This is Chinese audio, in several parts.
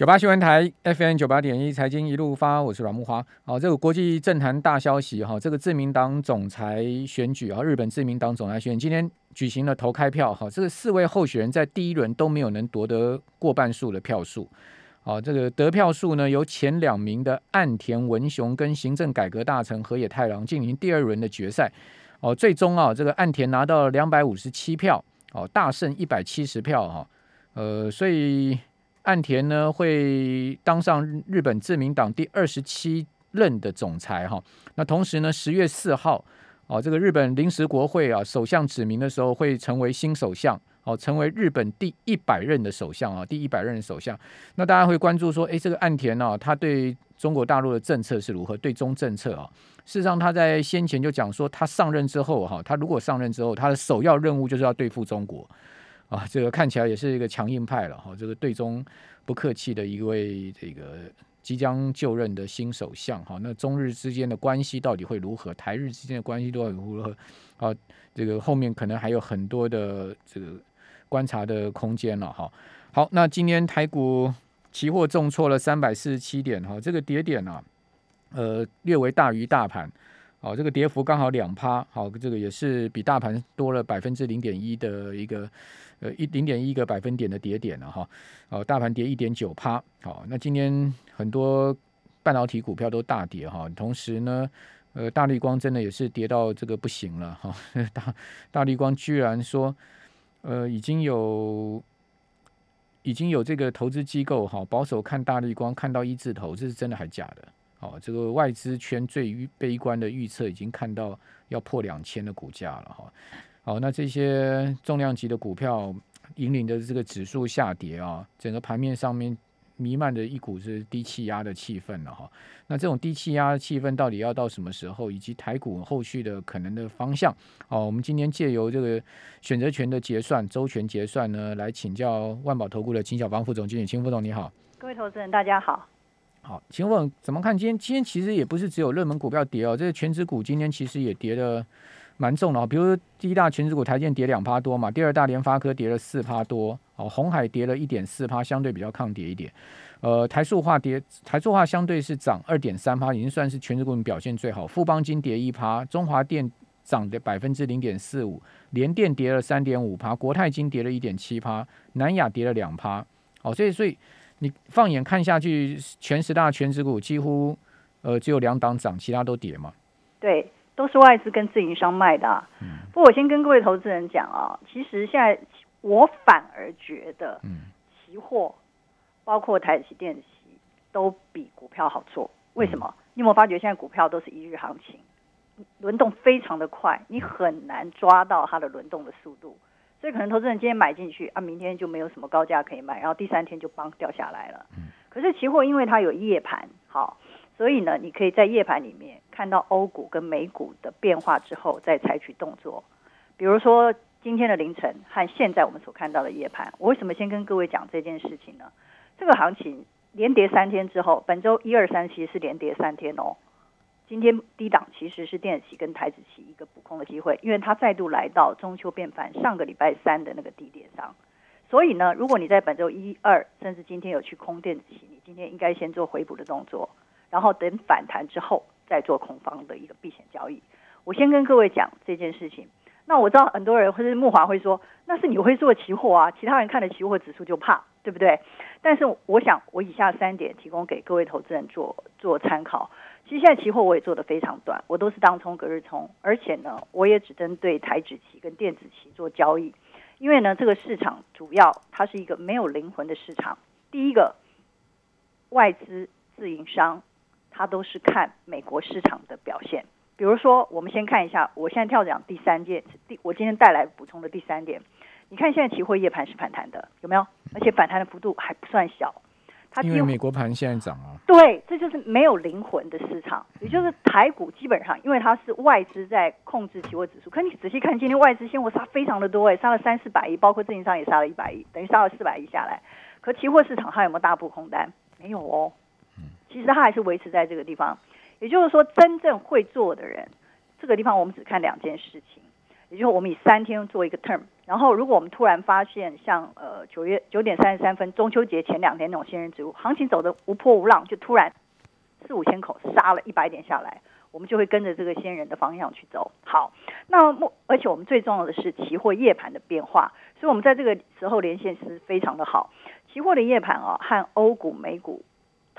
九八新闻台 FM 九八点一财经一路发，我是阮木花。好，这个国际政坛大消息哈，这个自民党总裁选举啊，日本自民党总裁选今天举行了投开票哈，这个四位候选人在第一轮都没有能夺得过半数的票数。好，这个得票数呢，由前两名的岸田文雄跟行政改革大臣河野太郎进行第二轮的决赛。哦，最终啊，这个岸田拿到了两百五十七票，哦，大胜一百七十票哈。呃，所以。岸田呢会当上日本自民党第二十七任的总裁哈，那同时呢十月四号哦，这个日本临时国会啊首相指名的时候会成为新首相哦，成为日本第一百任的首相啊，第一百任的首相。那大家会关注说，哎，这个岸田呢，他对中国大陆的政策是如何？对中政策啊，事实上他在先前就讲说，他上任之后哈，他如果上任之后，他的首要任务就是要对付中国。啊，这个看起来也是一个强硬派了哈，这个对中不客气的一位这个即将就任的新首相哈，那中日之间的关系到底会如何？台日之间的关系都会如何？啊，这个后面可能还有很多的这个观察的空间了哈。好，那今天台股期货重挫了三百四十七点哈，这个跌点啊，呃，略微大于大盘。好，这个跌幅刚好两趴，好，这个也是比大盘多了百分之零点一的一个，呃，一零点一个百分点的跌点了哈。哦，大盘跌一点九趴，好，那今天很多半导体股票都大跌哈，同时呢，呃，大立光真的也是跌到这个不行了哈。大大立光居然说，呃，已经有已经有这个投资机构哈，保守看大立光看到一字头，这是真的还假的？哦，这个外资圈最悲观的预测已经看到要破两千的股价了哈。好，那这些重量级的股票引领的这个指数下跌啊，整个盘面上面弥漫着一股是低气压的气氛了哈。那这种低气压的气氛到底要到什么时候，以及台股后续的可能的方向？哦，我们今天借由这个选择权的结算、周全结算呢，来请教万宝投顾的秦小芳副总经理，秦副总你好，各位投资人大家好。好，请问怎么看？今天今天其实也不是只有热门股票跌哦，这个全指股今天其实也跌的蛮重的哦。比如第一大全指股台建跌两趴多嘛，第二大联发科跌了四趴多，哦，红海跌了一点四趴，相对比较抗跌一点。呃，台塑化跌，台塑化相对是涨二点三趴，已经算是全指股表现最好。富邦金跌一趴，中华电涨的百分之零点四五，联电跌了三点五趴，国泰金跌了一点七趴，南亚跌了两趴。哦，所以所以。你放眼看下去，全十大全指股几乎，呃，只有两档涨，其他都跌嘛？对，都是外资跟自营商卖的。嗯，不过我先跟各位投资人讲啊，其实现在我反而觉得，嗯，期货包括台积电的期都比股票好做。为什么？你有没有发觉现在股票都是一日行情，轮动非常的快，你很难抓到它的轮动的速度。所以可能投资人今天买进去啊，明天就没有什么高价可以卖，然后第三天就帮掉下来了。可是期货因为它有夜盘，好，所以呢，你可以在夜盘里面看到欧股跟美股的变化之后再采取动作。比如说今天的凌晨和现在我们所看到的夜盘，我为什么先跟各位讲这件事情呢？这个行情连跌三天之后，本周一二三其实是连跌三天哦。今天低档其实是电子期跟台子期一个补空的机会，因为它再度来到中秋变盘上个礼拜三的那个低点上，所以呢，如果你在本周一二甚至今天有去空电子期，你今天应该先做回补的动作，然后等反弹之后再做空方的一个避险交易。我先跟各位讲这件事情。那我知道很多人或者木华会说，那是你会做期货啊，其他人看的期货指数就怕，对不对？但是我想我以下三点提供给各位投资人做做参考。其实现在期货我也做的非常短，我都是当冲隔日冲，而且呢，我也只针对台指期跟电子期做交易，因为呢，这个市场主要它是一个没有灵魂的市场。第一个，外资自营商，它都是看美国市场的表现。比如说，我们先看一下，我现在跳讲第三件，第我今天带来补充的第三点，你看现在期货夜盘是反弹的，有没有？而且反弹的幅度还不算小。它因为美国盘现在涨啊，对，这就是没有灵魂的市场，也就是台股基本上，因为它是外资在控制期货指数。可你仔细看，今天外资现货杀非常的多，哎，杀了三四百亿，包括自营商也杀了一百亿，等于杀了四百亿下来。可期货市场它有没有大部空单？没有哦，其实它还是维持在这个地方。也就是说，真正会做的人，这个地方我们只看两件事情，也就是我们以三天做一个 term。然后如果我们突然发现像呃九月九点三十三分中秋节前两天那种仙人指物，行情走的无波无浪，就突然四五千口杀了一百点下来，我们就会跟着这个仙人的方向去走。好，那么而且我们最重要的是期货夜盘的变化，所以我们在这个时候连线是非常的好。期货的夜盘啊，和欧股、美股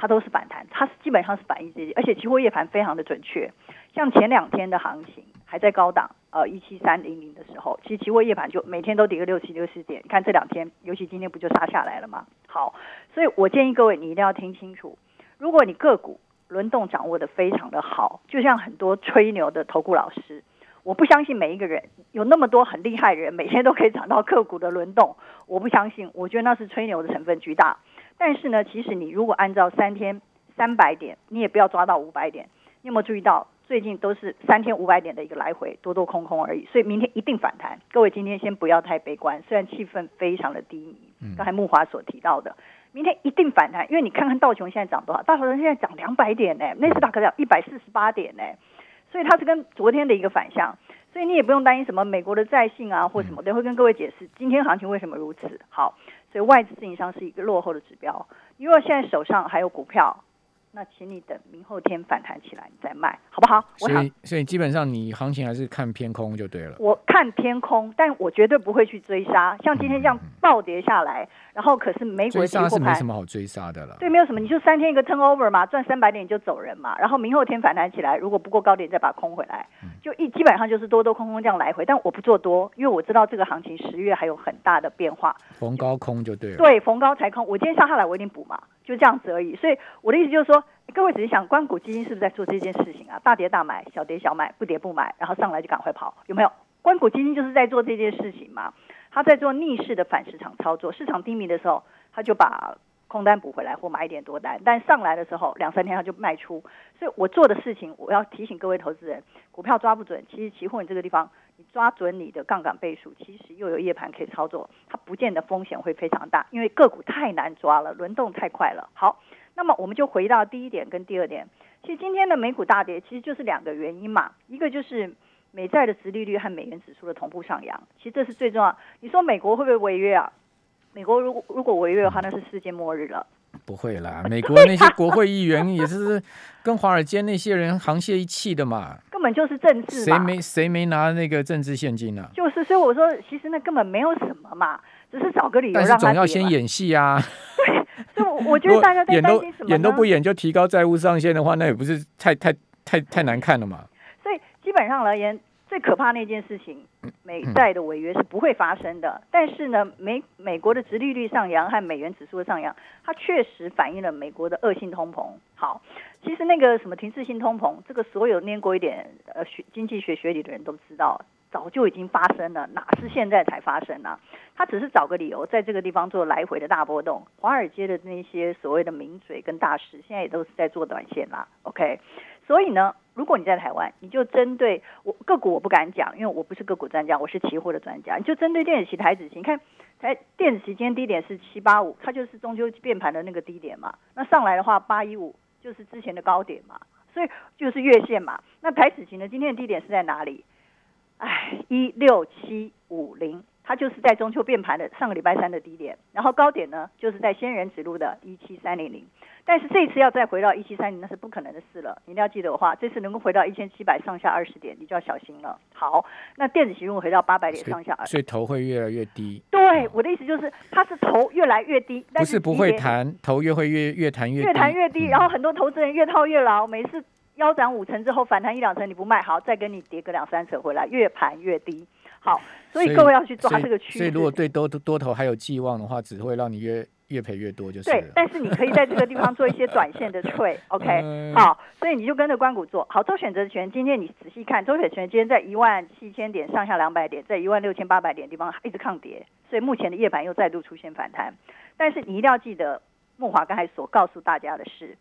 它都是反弹，它是基本上是反一这而且期货夜盘非常的准确。像前两天的行情还在高档，呃一七三零零的时候，其实期货夜盘就每天都跌个六七六十点。你看这两天，尤其今天不就杀下来了吗？好，所以我建议各位你一定要听清楚，如果你个股轮动掌握的非常的好，就像很多吹牛的投顾老师。我不相信每一个人有那么多很厉害的人，每天都可以涨到个股的轮动。我不相信，我觉得那是吹牛的成分巨大。但是呢，其实你如果按照三天三百点，你也不要抓到五百点。你有没有注意到最近都是三天五百点的一个来回，多多空空而已。所以明天一定反弹。各位今天先不要太悲观，虽然气氛非常的低迷。刚才木华所提到的，明天一定反弹，因为你看看道琼现在涨多少，大盘现在涨两百点呢，那是大概涨一百四十八点呢。所以它是跟昨天的一个反向，所以你也不用担心什么美国的债信啊或什么，等会跟各位解释今天行情为什么如此好。所以外资自营商是一个落后的指标，你如果现在手上还有股票。那请你等明后天反弹起来，你再卖，好不好？所以，所以基本上你行情还是看偏空就对了。我看偏空，但我绝对不会去追杀。像今天这样暴跌下来，然后可是美股追杀是没什么好追杀的了。对，没有什么，你就三天一个 turnover 嘛，赚三百点你就走人嘛。然后明后天反弹起来，如果不过高点再把空回来，就一基本上就是多多空空这样来回。但我不做多，因为我知道这个行情十月还有很大的变化。逢高空就对了。对，逢高才空。我今天下下来，我一定补嘛。就这样子而已，所以我的意思就是说，各位只是想，关谷基金是不是在做这件事情啊？大跌大买，小跌小买，不跌不买，然后上来就赶快跑，有没有？关谷基金就是在做这件事情嘛，他在做逆势的反市场操作，市场低迷的时候，他就把空单补回来或买一点多单，但上来的时候两三天他就卖出。所以我做的事情，我要提醒各位投资人，股票抓不准，其实期货你这个地方。你抓准你的杠杆倍数，其实又有夜盘可以操作，它不见得风险会非常大，因为个股太难抓了，轮动太快了。好，那么我们就回到第一点跟第二点，其实今天的美股大跌，其实就是两个原因嘛，一个就是美债的殖利率和美元指数的同步上扬，其实这是最重要。你说美国会不会违约啊？美国如果如果违约的话，那是世界末日了。不会啦，美国那些国会议员也是跟华尔街那些人沆瀣一气的嘛。根本就是政治，谁没谁没拿那个政治现金呢？就是，所以我说，其实那根本没有什么嘛，只是找个理由让他。但是总要先演戏啊。对，就我觉得大家在担心什么？演都不演就提高债务上限的话，那也不是太太太太难看了嘛。所以基本上而言。最可怕那件事情，美债的违约是不会发生的。但是呢，美美国的殖利率上扬和美元指数的上扬，它确实反映了美国的恶性通膨。好，其实那个什么停滞性通膨，这个所有念过一点呃学经济学学理的人都知道，早就已经发生了，哪是现在才发生呢？他只是找个理由在这个地方做来回的大波动。华尔街的那些所谓的名嘴跟大师，现在也都是在做短线啦。OK。所以呢，如果你在台湾，你就针对我个股，我不敢讲，因为我不是个股专家，我是期货的专家。你就针对电子期、台子期，你看台电子期今天低点是七八五，它就是中秋变盘的那个低点嘛。那上来的话，八一五就是之前的高点嘛，所以就是月线嘛。那台子期呢，今天的低点是在哪里？哎，一六七五零。它就是在中秋变盘的上个礼拜三的低点，然后高点呢就是在仙人指路的一七三零零，但是这次要再回到一七三零那是不可能的事了。你一定要记得的话，这次能够回到一千七百上下二十点，你就要小心了。好，那电子型果回到八百点上下，所以头会越来越低。对，我的意思就是它是头越来越低，不是不会弹，头越会越越弹越越弹越低，然后很多投资人越套越牢，每次腰斩五成之后反弹一两成你不卖，好再跟你跌个两三成回来，越盘越低。好，所以各位要去抓这个趋势。所以如果对多多头还有寄望的话，只会让你越越赔越多，就是。对，但是你可以在这个地方做一些短线的 trade，OK？好，所以你就跟着关谷做好。周选择权今天你仔细看，周选择权今天在一万七千点上下两百点，在一万六千八百点地方一直抗跌，所以目前的夜盘又再度出现反弹。但是你一定要记得，木华刚才所告诉大家的是，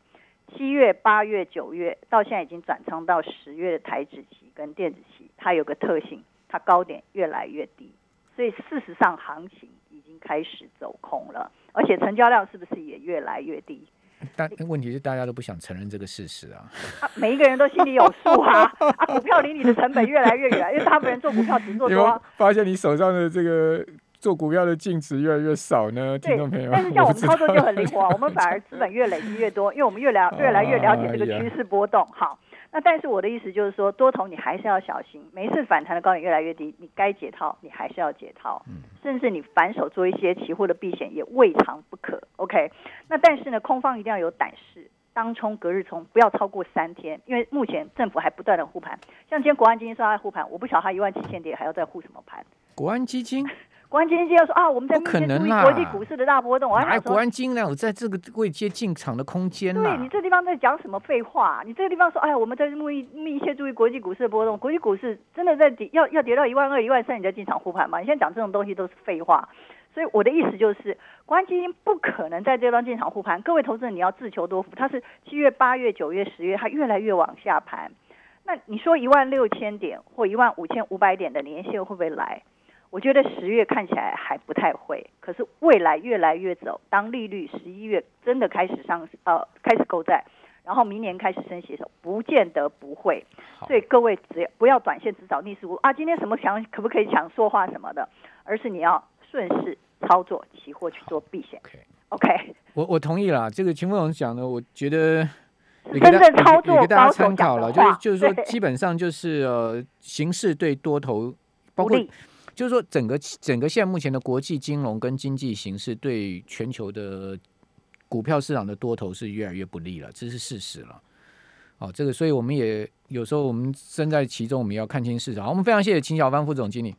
七月、八月、九月到现在已经转仓到十月的台指期跟电子期，它有个特性。它高点越来越低，所以事实上行情已经开始走空了，而且成交量是不是也越来越低？但问题是大家都不想承认这个事实啊。啊，每一个人都心里有数啊。啊，股票离你的成本越来越远，因为大部分人做股票只做多。发现你手上的这个做股票的净值越来越少呢？听众朋友，但是像我们操作就很灵活，我们反而资本越累积越多，因为我们越了 越来越了解这个趋势波动。好。那但是我的意思就是说，多头你还是要小心，每一次反弹的高点越来越低，你该解套你还是要解套，甚至你反手做一些期货的避险也未尝不可。OK，那但是呢，空方一定要有胆识，当冲隔日冲不要超过三天，因为目前政府还不断的护盘，像今天国安基金说他护盘，我不晓得他一万七千点还要再护什么盘？国安基金。国安基金要说啊，我们在密切注意国际股市的大波动。哪国安基金有在这个位阶进场的空间对你这地方在讲什么废话？你这个地方说，哎呀，我们在密密切注意国际股市的波动，国际股市真的在跌，要要跌到一万二、一万三，你再进场护盘吗？你现在讲这种东西都是废话。所以我的意思就是，国安基金不可能在这方进场护盘。各位投资人，你要自求多福。它是七月、八月、九月、十月，它越来越往下盘。那你说一万六千点或一万五千五百点的年线会不会来？我觉得十月看起来还不太会，可是未来越来越走。当利率十一月真的开始上呃开始购债，然后明年开始升息的时候，不见得不会。所以各位只要不要短线只找逆势股啊，今天什么强可不可以抢说话什么的，而是你要顺势操作期货去做避险。OK，我我同意啦。这个秦凤荣讲的，我觉得真正操作给大家参考了，就是就是说基本上就是呃形势对多头包括。就是说，整个整个现在目前的国际金融跟经济形势，对全球的股票市场的多头是越来越不利了，这是事实了。哦，这个，所以我们也有时候我们身在其中，我们要看清市场。我们非常谢谢秦小帆副总经理。